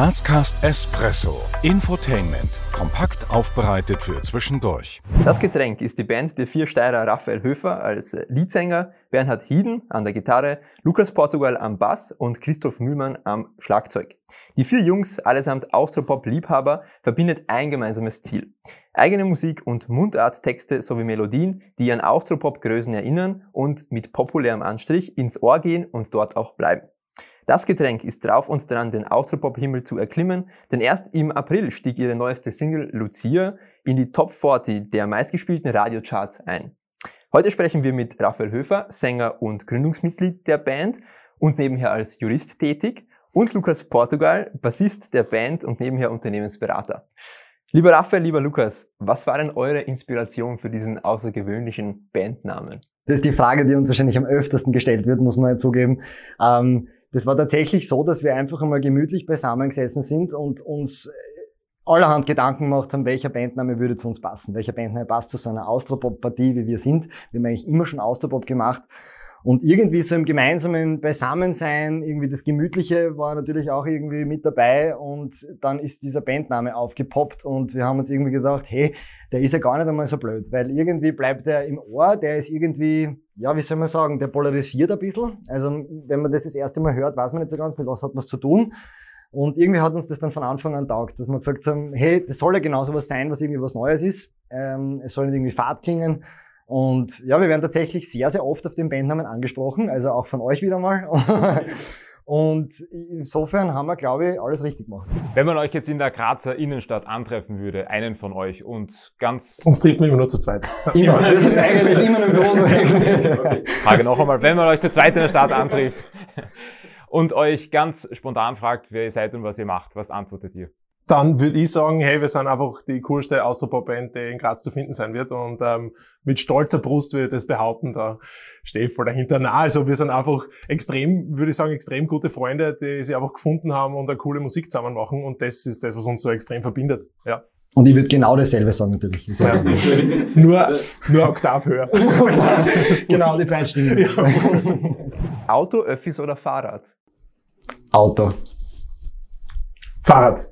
Grazcast Espresso. Infotainment. Kompakt aufbereitet für zwischendurch. Das Getränk ist die Band der vier Steirer Raphael Höfer als Leadsänger, Bernhard Hieden an der Gitarre, Lukas Portugal am Bass und Christoph Mühlmann am Schlagzeug. Die vier Jungs, allesamt Austropop-Liebhaber, verbindet ein gemeinsames Ziel. Eigene Musik und Mundarttexte sowie Melodien, die an Austropop-Größen erinnern und mit populärem Anstrich ins Ohr gehen und dort auch bleiben. Das Getränk ist drauf und dran, den Austropop-Himmel zu erklimmen, denn erst im April stieg ihre neueste Single Lucia in die Top 40 der meistgespielten Radiocharts ein. Heute sprechen wir mit Raphael Höfer, Sänger und Gründungsmitglied der Band und nebenher als Jurist tätig, und Lukas Portugal, Bassist der Band und nebenher Unternehmensberater. Lieber Raphael, lieber Lukas, was war denn eure Inspiration für diesen außergewöhnlichen Bandnamen? Das ist die Frage, die uns wahrscheinlich am öftersten gestellt wird, muss man ja zugeben. Ähm, das war tatsächlich so, dass wir einfach einmal gemütlich beisammengesessen sind und uns allerhand Gedanken gemacht haben, welcher Bandname würde zu uns passen, welcher Bandname passt zu so einer Austropop-Partie, wie wir sind. Wir haben eigentlich immer schon Austropop gemacht. Und irgendwie so im gemeinsamen Beisammensein, irgendwie das Gemütliche war natürlich auch irgendwie mit dabei und dann ist dieser Bandname aufgepoppt und wir haben uns irgendwie gedacht, hey, der ist ja gar nicht einmal so blöd, weil irgendwie bleibt er im Ohr, der ist irgendwie, ja, wie soll man sagen, der polarisiert ein bisschen. Also wenn man das das erste Mal hört, weiß man nicht so ganz, mit was hat man zu tun. Und irgendwie hat uns das dann von Anfang an taugt, dass wir gesagt haben, hey, das soll ja genauso was sein, was irgendwie was Neues ist. Ähm, es soll nicht irgendwie Fahrt klingen. Und ja, wir werden tatsächlich sehr, sehr oft auf den Bandnamen angesprochen, also auch von euch wieder mal. Und insofern haben wir, glaube ich, alles richtig gemacht. Wenn man euch jetzt in der Grazer Innenstadt antreffen würde, einen von euch und ganz... Uns trifft man immer nur zu zweit. Immer, wir sind eigentlich immer im Büro. Frage noch einmal, wenn man euch zu zweit in der Stadt antrifft und euch ganz spontan fragt, wer ihr seid und was ihr macht, was antwortet ihr? Dann würde ich sagen, hey, wir sind einfach die coolste Austropop-Band, die in Graz zu finden sein wird. Und ähm, mit stolzer Brust würde ich das behaupten, da stehe ich voll dahinter. Na, also wir sind einfach extrem, würde ich sagen, extrem gute Freunde, die sich einfach gefunden haben und eine coole Musik zusammen machen. Und das ist das, was uns so extrem verbindet. Ja. Und ich würde genau dasselbe sagen natürlich. Ja. nur, nur Oktav höher. genau, die zwei Stimmen. Ja. Auto, Öffis oder Fahrrad? Auto. Fahrrad.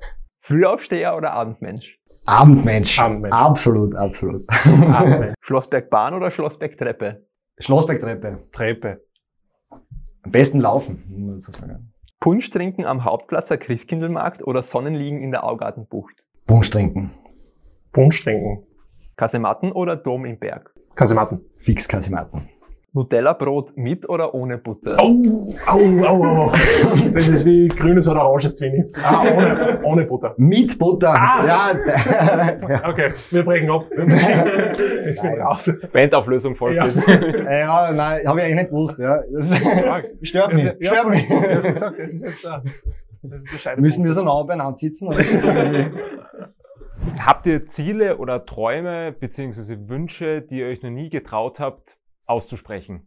Frühaufsteher oder Abendmensch? Abendmensch. Abendmensch. Absolut, absolut. Abendmensch. Schlossbergbahn oder Schlossbergtreppe? Schlossbergtreppe. Treppe. Am besten laufen, muss man so sagen. Punsch trinken am Hauptplatz der Christkindlmarkt oder Sonnenliegen in der Augartenbucht? Punsch trinken. Punsch trinken. Kasematten oder Dom im Berg? Kasematten. Fix Kasematten. Nutella-Brot mit oder ohne Butter? Au, au, au, au. Das ist wie grünes oder oranges Zwinni. Ah, ohne, ohne Butter. Mit Butter. Ah. Ja. Okay, wir brechen ab. Ich bin raus. Bandauflösung folgt Ja. jetzt. ja, nein, habe ich eigentlich nicht gewusst. Ja. Das stört mich. Ja, Stört mich. Gesagt, das ist jetzt da. Das ist der. Müssen wir so nah beieinander sitzen? Habt ihr Ziele oder Träume beziehungsweise Wünsche, die ihr euch noch nie getraut habt, auszusprechen?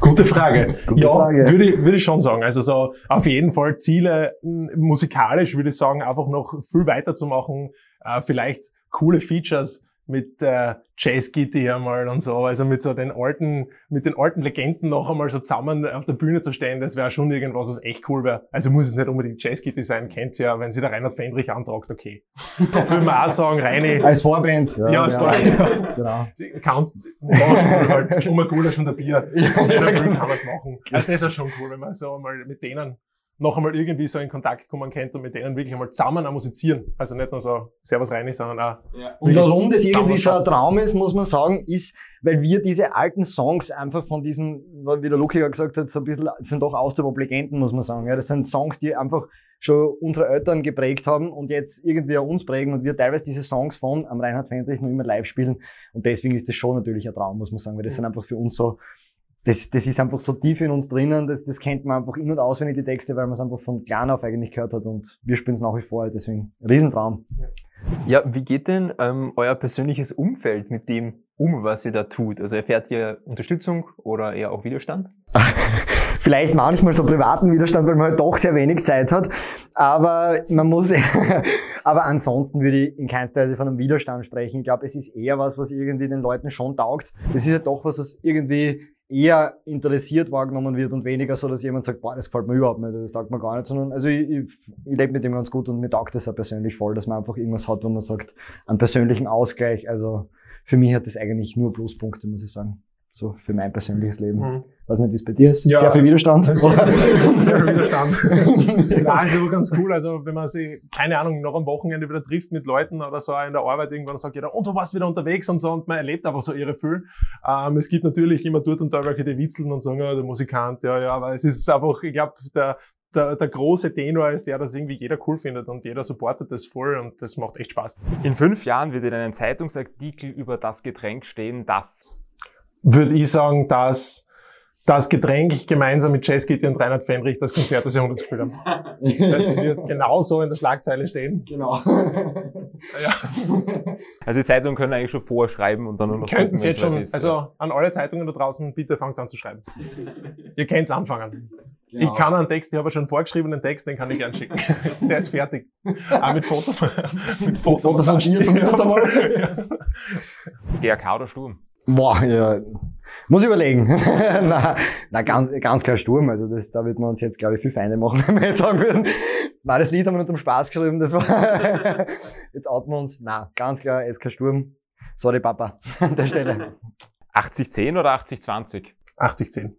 Gute Frage. Gute ja, Frage. Würde, ich- würde ich schon sagen. Also so auf jeden Fall Ziele m, musikalisch würde ich sagen, einfach noch viel weiterzumachen. Äh, vielleicht coole Features mit äh, Jazz Kitty einmal und so. Also mit so den alten, mit den alten Legenden noch einmal so zusammen auf der Bühne zu stehen, das wäre schon irgendwas, was echt cool wäre. Also muss es nicht unbedingt Jazz Kitty sein, kennt's ja, wenn sie der Reinhard Fendrich antragt, okay. Würde man auch sagen, Reini, Als Vorband. Ja, als Vorband. Genau. kannst, machst du halt um ein Gulasch und ein Bier. Ja, Ja, ja, kann genau. man es machen. Also das wäre schon cool, wenn man so mal mit denen noch einmal irgendwie so in Kontakt kommen könnte und mit denen wirklich einmal zusammen auch musizieren. Also nicht nur so Servus rein, sondern auch Und warum das irgendwie so ein. Traum ist, muss man sagen, ist, weil wir diese alten Songs einfach von diesen, wie der Luki ja gesagt hat, so ein bisschen, sind doch Austropop-Legenden, muss man sagen. Ja, das sind Songs, die einfach schon unsere Eltern geprägt haben und jetzt irgendwie auch uns prägen und wir teilweise diese Songs von am Reinhard Fendrich noch immer live spielen. Und deswegen ist das schon natürlich ein Traum, muss man sagen, weil das sind einfach für uns so, das, das ist einfach so tief in uns drinnen, das, das kennt man einfach in- und auswendig, die Texte, weil man es einfach von klein auf eigentlich gehört hat und wir spielen es nach wie vor, deswegen Riesentraum. Ja, wie geht denn ähm, euer persönliches Umfeld mit dem um, was ihr da tut? Also erfährt ihr Unterstützung oder eher auch Widerstand? vielleicht manchmal so privaten Widerstand, weil man halt doch sehr wenig Zeit hat. Aber man muss, aber ansonsten würde ich in keinster Weise von einem Widerstand sprechen. Ich glaube, es ist eher was, was irgendwie den Leuten schon taugt. Das ist ja doch was, was irgendwie eher interessiert wahrgenommen wird und weniger so, dass jemand sagt, boah, das gefällt mir überhaupt nicht, das taugt mir gar nicht, sondern also ich, ich, ich lebe mit dem ganz gut und mir taugt das auch persönlich voll, dass man einfach irgendwas hat, wo man sagt, einen persönlichen Ausgleich. Also für mich hat das eigentlich nur Pluspunkte, muss ich sagen. So für mein persönliches Leben. Mhm. Weiß nicht, wie es bei dir ist. Ja. Sehr viel Widerstand. Sehr, sehr viel Widerstand. Nein, ist aber ganz cool. Also, wenn man sich, keine Ahnung, noch am Wochenende wieder trifft mit Leuten oder so in der Arbeit irgendwann sagt jeder, und du warst wieder unterwegs und so, und man erlebt aber so ihre viel. Ähm, es gibt natürlich immer dort und da welche, die witzeln und sagen, ja, der Musikant, ja, ja, aber es ist einfach, ich glaube, der, der, der große Tenor ist der, dass irgendwie jeder cool findet und jeder supportet das voll und das macht echt Spaß. In fünf Jahren wird in einem Zeitungsartikel über das Getränk stehen, das. Würde ich sagen, dass das Getränk gemeinsam mit Jazz Kitty und Reinhard Fendrich das Konzert des Jahrhunderts gespielt haben. Das wird genauso in der Schlagzeile stehen. genau. Ja. Also die Zeitungen können eigentlich schon vorschreiben und dann nur noch Könnten Sie jetzt schon, ist. also an alle Zeitungen da draußen, bitte fangt an zu schreiben. Ihr könnt's anfangen. Genau. Ich kann einen Text, ich habe schon einen vorgeschriebenen Text, den kann ich gern schicken. Der ist fertig. Auch mit Foto. mit Foto, Foto von dir zumindest einmal. GRK oder Sturm? Boah, ja. Muss ich überlegen. na, na ganz, ganz klar Sturm. Also das, da wird man uns jetzt, glaube ich, viel Feinde machen, wenn wir jetzt sagen würden. Na, das Lied haben wir nur zum Spaß geschrieben. Das war jetzt outen wir uns. Na, ganz klar SK Sturm. Sorry, Papa, an der Stelle. 80-10 oder 80-20? 80-10.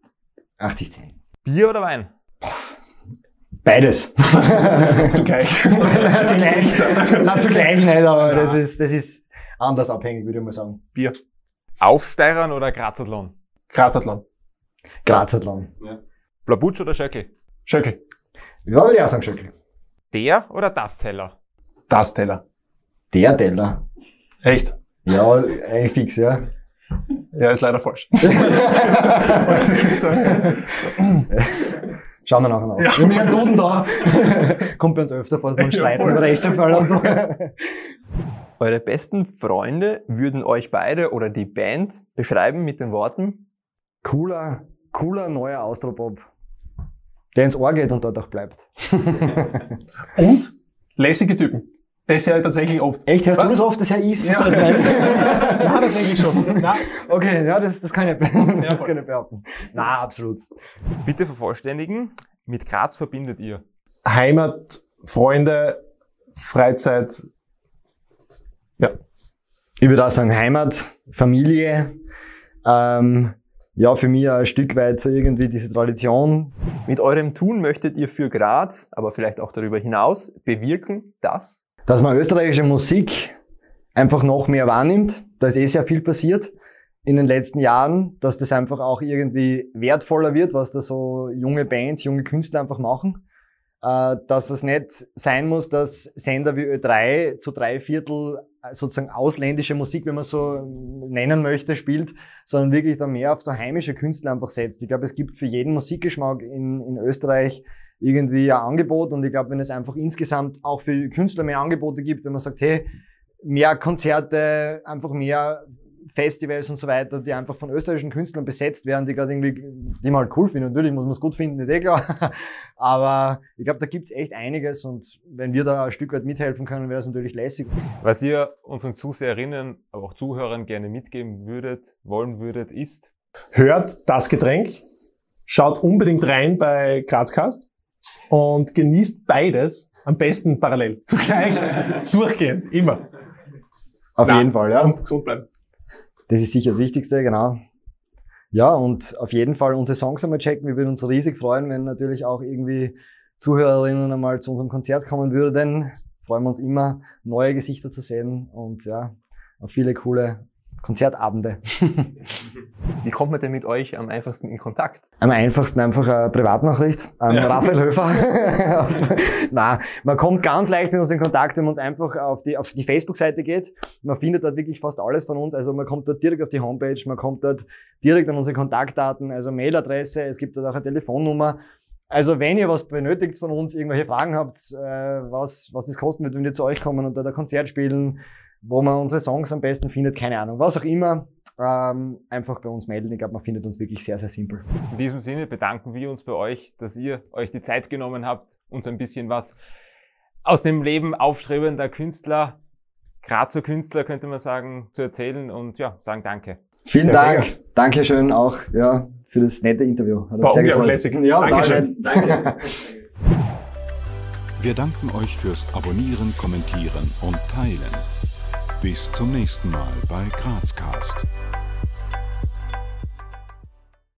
80, 10. Bier oder Wein? Beides. Zugleich. Zugleich. Na, zugleich nicht, aber Ja. das ist, das ist anders abhängig, würde ich mal sagen. Bier. Aufsteirern oder Grazathlon? Grazathlon. Grazathlon. Blabutsch oder Schöckel? Schöckel. Ja, würde ich auch sagen, Schöckel. Der oder das Teller? Das Teller. Der Teller. Echt? Ja, eigentlich fix, ja. Ja, ist leider falsch. Schauen wir nachher nach. Ja. Wir haben ja einen Duden da. Kommt bei uns öfter vor, dass wir uns streiten über Rechtefälle und so. Eure besten Freunde würden euch beide oder die Band beschreiben mit den Worten Cooler, cooler neuer Austropop. Der ins Ohr geht und dort auch bleibt. Und lässige Typen. Das ja tatsächlich oft. Echt, hörst du Was? das oft, das Herr ist? Ja. Nein, tatsächlich schon. Nein. Okay, ja, das, das kann ich, das kann ich behaupten. Na, absolut. Bitte vervollständigen. Mit Graz verbindet ihr. Heimat, Freunde, Freizeit. Ja. Ich würde auch sagen Heimat, Familie, ähm, ja, für mich ein Stück weit so irgendwie diese Tradition. Mit eurem Tun möchtet ihr für Graz, aber vielleicht auch darüber hinaus, bewirken, dass dass man österreichische Musik einfach noch mehr wahrnimmt. Da ist eh sehr viel passiert in den letzten Jahren, dass das einfach auch irgendwie wertvoller wird, was da so junge Bands, junge Künstler einfach machen. Äh, dass es nicht sein muss, dass Sender wie Ö3 zu drei Viertel äh, sozusagen ausländische Musik, wenn man so nennen möchte, spielt, sondern wirklich da mehr auf so heimische Künstler einfach setzt. Ich glaube, es gibt für jeden Musikgeschmack in, in Österreich irgendwie ein Angebot und ich glaube, wenn es einfach insgesamt auch für Künstler mehr Angebote gibt, wenn man sagt, hey, mehr Konzerte, einfach mehr Festivals und so weiter, die einfach von österreichischen Künstlern besetzt werden, die gerade irgendwie, die man halt cool finden. Natürlich muss man es gut finden, ist eh klar. Aber ich glaube, da gibt's echt einiges und wenn wir da ein Stück weit mithelfen können, wäre es natürlich lässig. Was ihr unseren Zuseherinnen, aber auch Zuhörern gerne mitgeben würdet, wollen würdet, ist, Hört das Getränk, schaut unbedingt rein bei Grazcast und genießt beides am besten parallel. Zugleich, durchgehend, immer. Auf Na, jeden Fall, ja. Und gesund bleiben. Das ist sicher das Wichtigste, genau. Ja, und auf jeden Fall unsere Songs einmal checken. Wir würden uns riesig freuen, wenn natürlich auch irgendwie Zuhörerinnen einmal zu unserem Konzert kommen würden. Freuen wir uns immer, neue Gesichter zu sehen und ja, auf viele coole Konzertabende. wie kommt man denn mit euch am einfachsten in Kontakt? Am einfachsten einfach eine Privatnachricht an Ja. Raphael Höfer. Na, man kommt ganz leicht mit uns in Kontakt, wenn man uns einfach auf die, auf die Facebook-Seite geht. Man findet dort wirklich fast alles von uns. Also man kommt dort direkt auf die Homepage, man kommt dort direkt an unsere Kontaktdaten, also Mailadresse, es gibt dort auch eine Telefonnummer. Also wenn ihr was benötigt von uns, irgendwelche Fragen habt, äh, was, was das kosten wird, wenn wir zu euch kommen und dort ein Konzert spielen, wo man unsere Songs am besten findet, keine Ahnung, was auch immer, ähm, einfach bei uns melden. Ich glaube, man findet uns wirklich sehr, sehr simpel. in diesem Sinne bedanken wir uns bei euch, dass ihr euch die Zeit genommen habt, uns ein bisschen was aus dem Leben aufstrebender Künstler, Grazer Künstler könnte man sagen, zu erzählen und ja, sagen Danke. Vielen Dank. mega. Dankeschön auch ja, für das nette Interview. Hat War unglaublich. Ja, Dankeschön. Danke. Wir danken euch fürs Abonnieren, Kommentieren und Teilen. Bis zum nächsten Mal bei Grazcast.